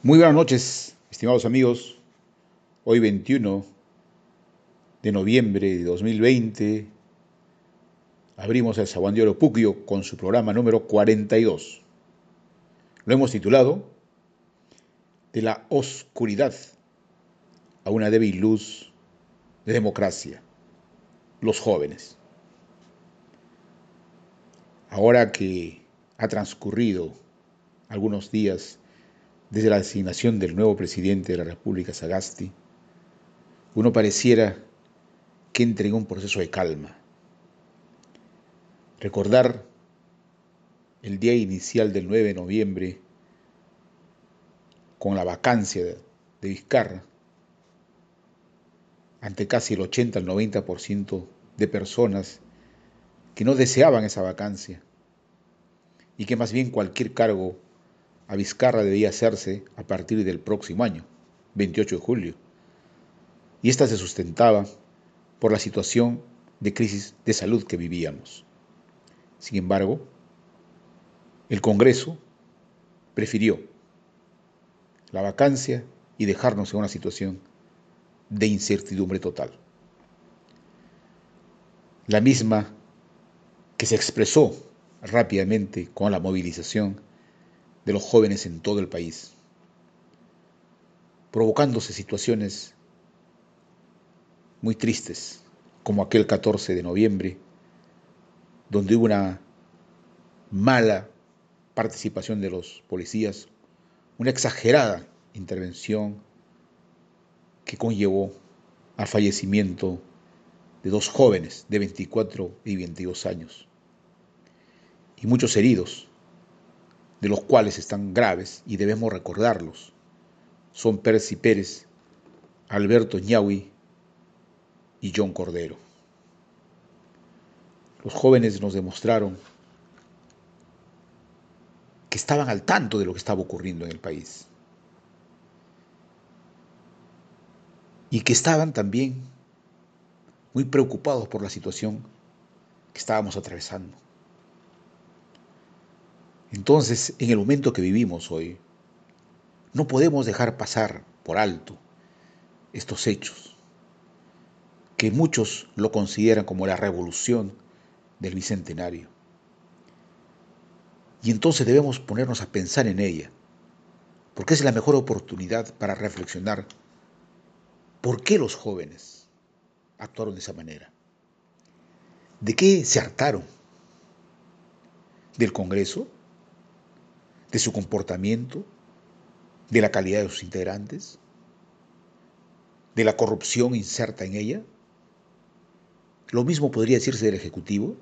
Muy buenas noches, estimados amigos. Hoy 21 de noviembre de 2020 abrimos el Sabán de Oro con su programa número 42. Lo hemos titulado De la oscuridad a una débil luz de democracia, los jóvenes. Ahora que ha transcurrido algunos días desde la designación del nuevo presidente de la República, Sagasti, uno pareciera que entre en un proceso de calma. Recordar el día inicial del 9 de noviembre con la vacancia de Vizcarra, ante casi el 80 al 90% de personas que no deseaban esa vacancia y que más bien cualquier cargo a Vizcarra debía hacerse a partir del próximo año, 28 de julio, y esta se sustentaba por la situación de crisis de salud que vivíamos. Sin embargo, el Congreso prefirió la vacancia y dejarnos en una situación de incertidumbre total. La misma que se expresó rápidamente con la movilización de los jóvenes en todo el país, provocándose situaciones muy tristes, como aquel 14 de noviembre, donde hubo una mala participación de los policías, una exagerada intervención que conllevó al fallecimiento de dos jóvenes de 24 y 22 años y muchos heridos de los cuales están graves y debemos recordarlos. Son Percy Pérez, Alberto Ñaui y John Cordero. Los jóvenes nos demostraron que estaban al tanto de lo que estaba ocurriendo en el país y que estaban también muy preocupados por la situación que estábamos atravesando. Entonces, en el momento que vivimos hoy, no podemos dejar pasar por alto estos hechos, que muchos lo consideran como la revolución del Bicentenario. Y entonces debemos ponernos a pensar en ella, porque es la mejor oportunidad para reflexionar por qué los jóvenes actuaron de esa manera. ¿De qué se hartaron? ¿Del Congreso? De su comportamiento, de la calidad de sus integrantes, de la corrupción inserta en ella. Lo mismo podría decirse del Ejecutivo,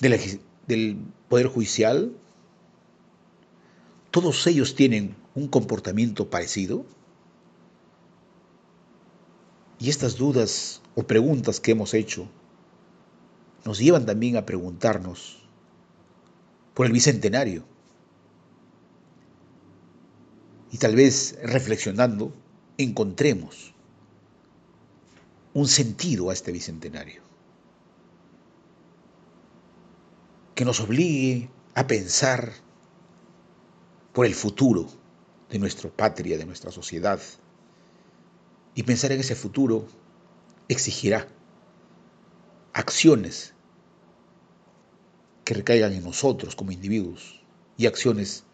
del Poder Judicial. Todos ellos tienen un comportamiento parecido. Y estas dudas o preguntas que hemos hecho nos llevan también a preguntarnos por el Bicentenario. Y tal vez reflexionando encontremos un sentido a este Bicentenario que nos obligue a pensar por el futuro de nuestra patria, de nuestra sociedad. Y pensar en ese futuro exigirá acciones recaigan en nosotros como individuos y acciones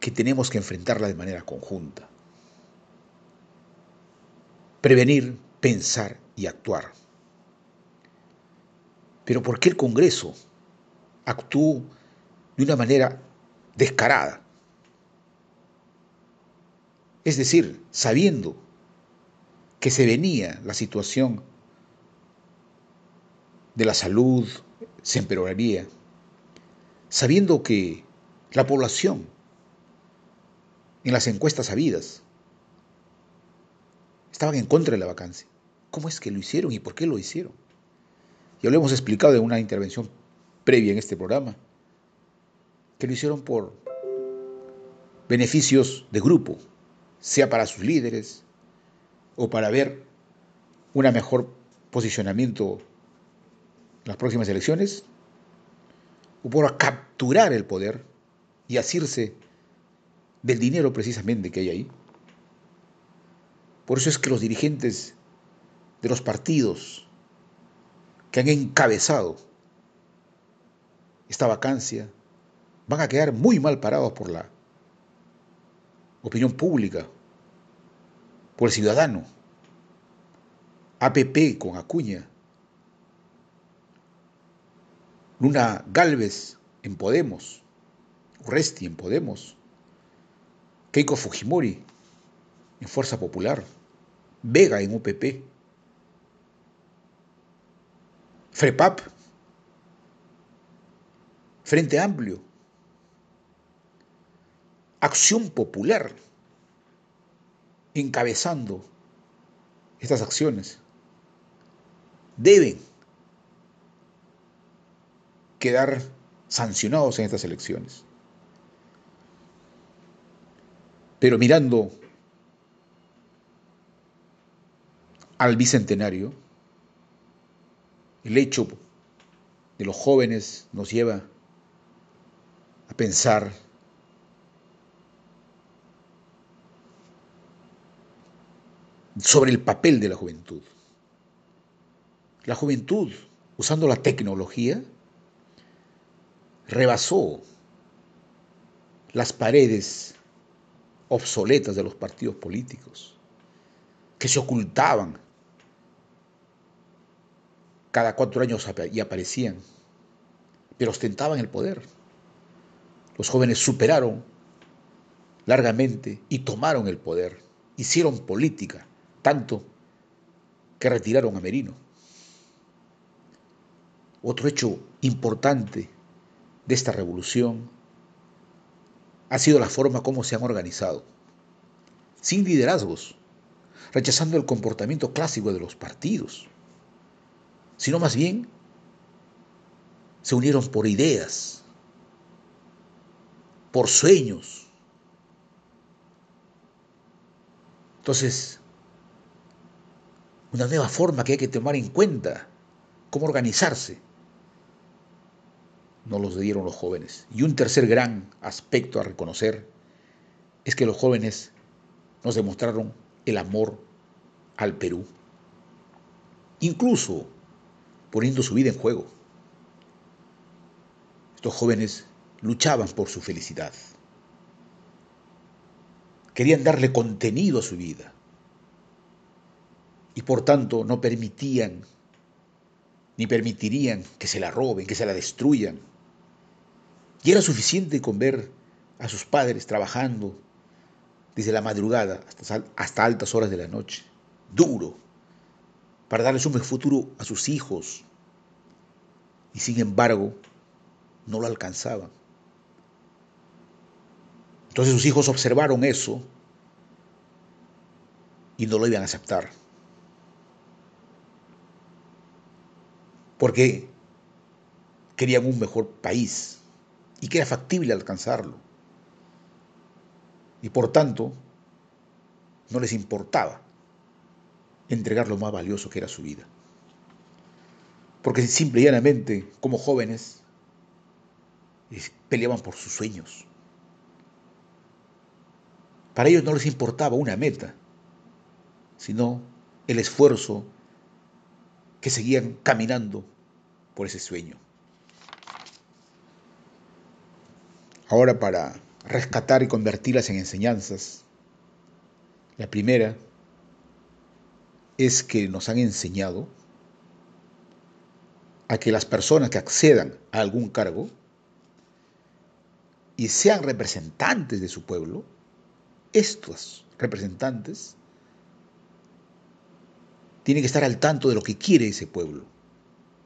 que tenemos que enfrentarla de manera conjunta. Prevenir, pensar y actuar. Pero ¿por qué el Congreso actuó de una manera descarada? Es decir, sabiendo que se venía la situación de la salud, se empeoraría, sabiendo que la población en las encuestas sabidas estaban en contra de la vacancia. ¿Cómo es que lo hicieron y por qué lo hicieron? Ya lo hemos explicado en una intervención previa en este programa, que lo hicieron por beneficios de grupo, sea para sus líderes o para ver un mejor posicionamiento las próximas elecciones, o por capturar el poder y asirse del dinero precisamente que hay ahí. Por eso es que los dirigentes de los partidos que han encabezado esta vacancia van a quedar muy mal parados por la opinión pública, por el ciudadano. APP con Acuña, Luna Galvez en Podemos, Urresti en Podemos, Keiko Fujimori en Fuerza Popular, Vega en UPP, FREPAP, Frente Amplio, Acción Popular, encabezando estas acciones, deben quedar sancionados en estas elecciones. Pero mirando al bicentenario, el hecho de los jóvenes nos lleva a pensar sobre el papel de la juventud. La juventud, usando la tecnología, rebasó las paredes obsoletas de los partidos políticos, que se ocultaban cada cuatro años y aparecían, pero ostentaban el poder. Los jóvenes superaron largamente y tomaron el poder, hicieron política, tanto que retiraron a Merino. Otro hecho importante de esta revolución ha sido la forma como se han organizado, sin liderazgos, rechazando el comportamiento clásico de los partidos, sino más bien se unieron por ideas, por sueños. Entonces, una nueva forma que hay que tomar en cuenta, cómo organizarse no los dieron los jóvenes. Y un tercer gran aspecto a reconocer es que los jóvenes nos demostraron el amor al Perú, incluso poniendo su vida en juego. Estos jóvenes luchaban por su felicidad. Querían darle contenido a su vida y por tanto no permitían ni permitirían que se la roben, que se la destruyan. Y era suficiente con ver a sus padres trabajando desde la madrugada hasta, altas horas de la noche, duro, para darles un mejor futuro a sus hijos. Y sin embargo, no lo alcanzaban. Entonces sus hijos observaron eso y no lo iban a aceptar. Porque querían un mejor país y que era factible alcanzarlo. Y por tanto, no les importaba entregar lo más valioso que era su vida. Porque simple y llanamente, como jóvenes, peleaban por sus sueños. Para ellos no les importaba una meta, sino el esfuerzo que seguían caminando por ese sueño. Ahora para rescatar y convertirlas en enseñanzas. La primera es que nos han enseñado a que las personas que accedan a algún cargo y sean representantes de su pueblo, estos representantes tienen que estar al tanto de lo que quiere ese pueblo.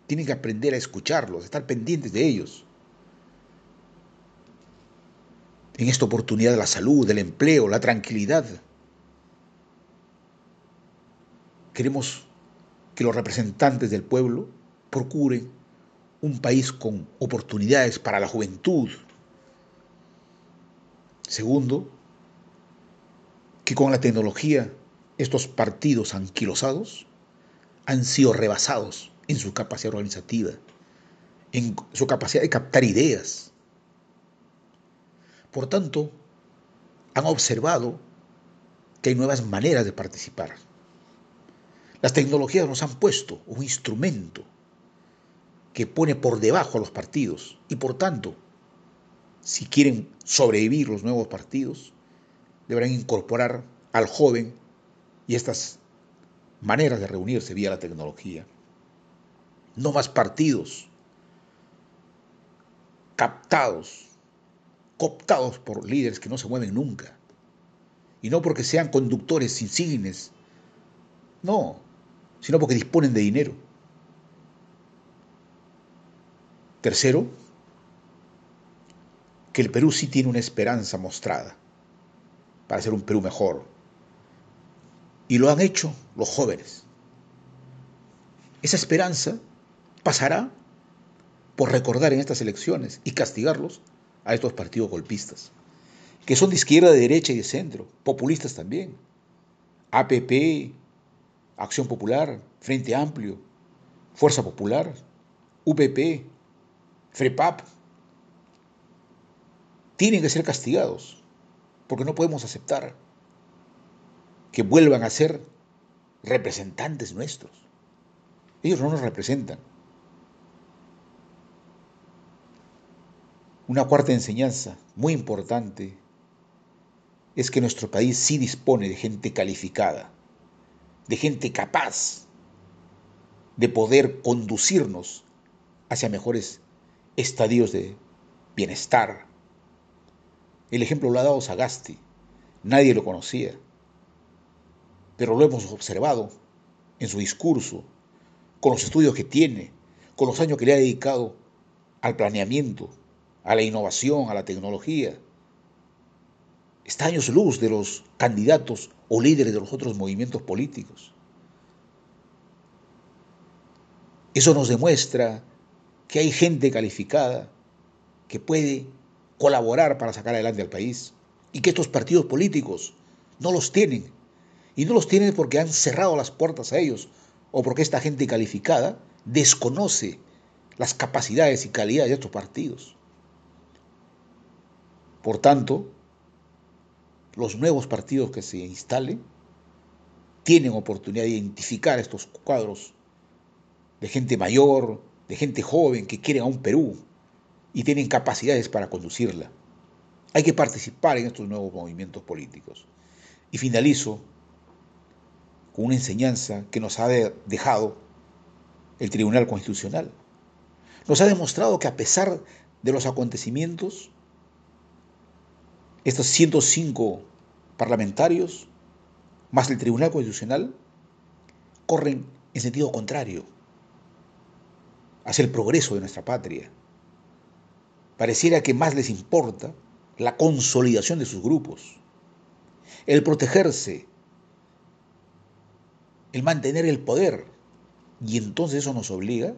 Tienen que aprender a escucharlos, estar pendientes de ellos en esta oportunidad de la salud, del empleo, la tranquilidad. Queremos que los representantes del pueblo procuren un país con oportunidades para la juventud. Segundo, que con la tecnología estos partidos anquilosados han sido rebasados en su capacidad organizativa, en su capacidad de captar ideas, por tanto, han observado que hay nuevas maneras de participar. Las tecnologías nos han puesto un instrumento que pone por debajo a los partidos y por tanto, si quieren sobrevivir los nuevos partidos, deberán incorporar al joven y estas maneras de reunirse vía la tecnología. No más partidos captados, cooptados por líderes que no se mueven nunca. Y no porque sean conductores insignes, no, sino porque disponen de dinero. Tercero, que el Perú sí tiene una esperanza mostrada para ser un Perú mejor. Y lo han hecho los jóvenes. Esa esperanza pasará por recordar en estas elecciones y castigarlos a estos partidos golpistas, que son de izquierda, de derecha y de centro, populistas también. APP, Acción Popular, Frente Amplio, Fuerza Popular, UPP, FREPAP, tienen que ser castigados, porque no podemos aceptar que vuelvan a ser representantes nuestros. Ellos no nos representan. Una cuarta enseñanza muy importante es que nuestro país sí dispone de gente calificada, de gente capaz de poder conducirnos hacia mejores estadios de bienestar. El ejemplo lo ha dado Sagasti, nadie lo conocía, pero lo hemos observado en su discurso, con los estudios que tiene, con los años que le ha dedicado al planeamiento, a la innovación, a la tecnología. Está años luz de los candidatos o líderes de los otros movimientos políticos. Eso nos demuestra que hay gente calificada que puede colaborar para sacar adelante al país y que estos partidos políticos no los tienen. Y no los tienen porque han cerrado las puertas a ellos o porque esta gente calificada desconoce las capacidades y calidades de estos partidos. Por tanto, los nuevos partidos que se instalen tienen oportunidad de identificar estos cuadros de gente mayor, de gente joven que quieren a un Perú y tienen capacidades para conducirla. Hay que participar en estos nuevos movimientos políticos. Y finalizo con una enseñanza que nos ha dejado el Tribunal Constitucional. Nos ha demostrado que a pesar de los acontecimientos, estos 105 parlamentarios, más el Tribunal Constitucional, corren en sentido contrario hacia el progreso de nuestra patria. Pareciera que más les importa la consolidación de sus grupos, el protegerse, el mantener el poder. Y entonces eso nos obliga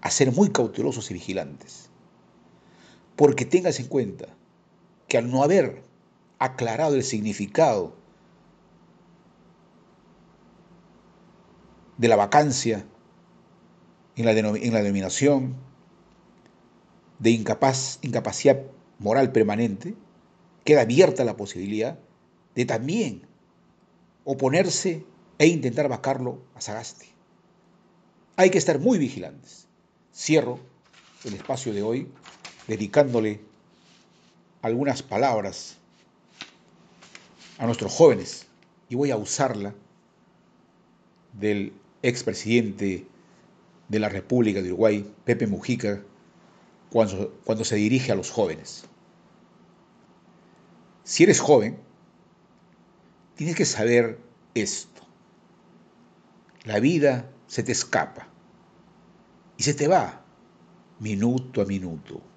a ser muy cautelosos y vigilantes. Porque tengas en cuenta que al no haber aclarado el significado de la vacancia en la, denominación de incapacidad moral permanente, queda abierta la posibilidad de también oponerse e intentar vacarlo a Sagasti. Hay que estar muy vigilantes. Cierro el espacio de hoy dedicándole algunas palabras a nuestros jóvenes y voy a usarla del expresidente de la República de Uruguay, Pepe Mujica, cuando, cuando se dirige a los jóvenes. Si eres joven, tienes que saber esto. La vida se te escapa y se te va minuto a minuto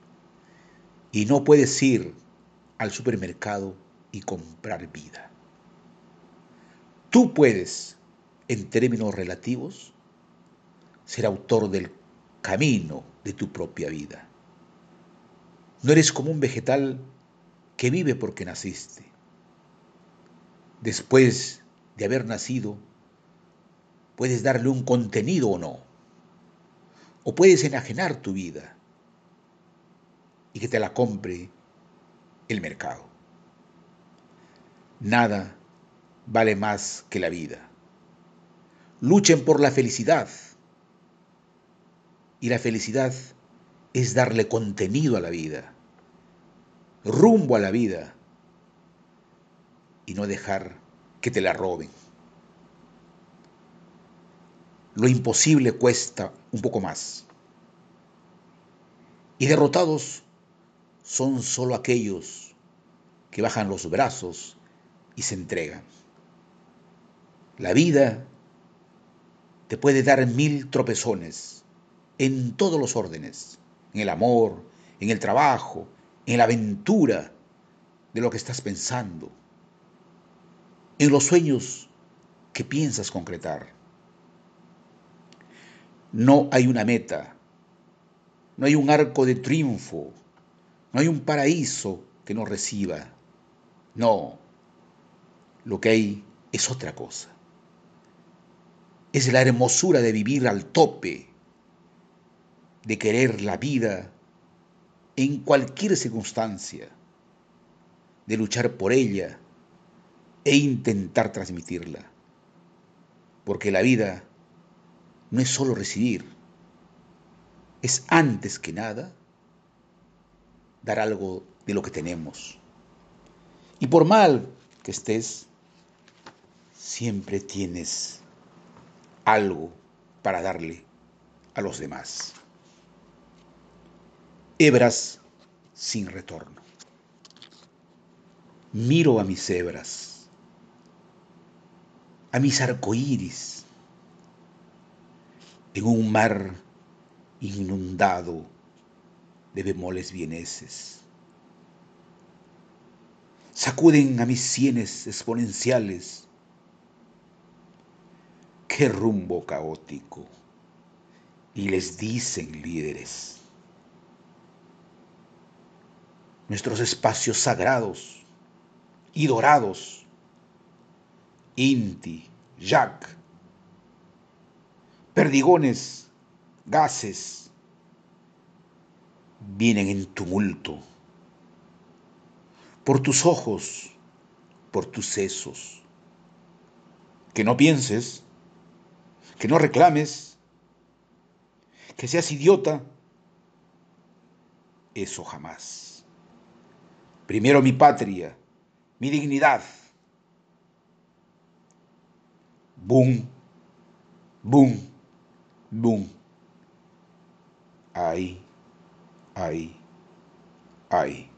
y no puedes ir al supermercado y comprar vida. Tú puedes, en términos relativos, ser autor del camino de tu propia vida. No eres como un vegetal que vive porque naciste. Después de haber nacido, puedes darle un contenido o no. O puedes enajenar tu vida y que te la compre el mercado. Nada vale más que la vida. Luchen por la felicidad. Y la felicidad es darle contenido a la vida, rumbo a la vida, y no dejar que te la roben. Lo imposible cuesta un poco más. Y derrotados son solo aquellos que bajan los brazos y se entregan. La vida te puede dar mil tropezones en todos los órdenes, en el amor, en el trabajo, en la aventura de lo que estás pensando, en los sueños que piensas concretar. No hay una meta, no hay un arco de triunfo, no hay un paraíso que nos reciba. No, lo que hay es otra cosa. Es la hermosura de vivir al tope, de querer la vida en cualquier circunstancia, de luchar por ella e intentar transmitirla. Porque la vida no es solo recibir, es antes que nada dar algo de lo que tenemos. Y por mal que estés, siempre tienes algo para darle a los demás. Hebras sin retorno. Miro a mis hebras, a mis arcoíris, en un mar inundado de bemoles vieneses. Sacuden a mis sienes exponenciales. Qué rumbo caótico. Y les dicen líderes nuestros espacios sagrados y dorados. Inti, Jack, perdigones, gases, vienen en tumulto. Por tus ojos, por tus sesos. Que no pienses, que no reclames, que seas idiota. Eso jamás. Primero mi patria, mi dignidad. Boom, boom, boom. Ahí, ahí, ahí.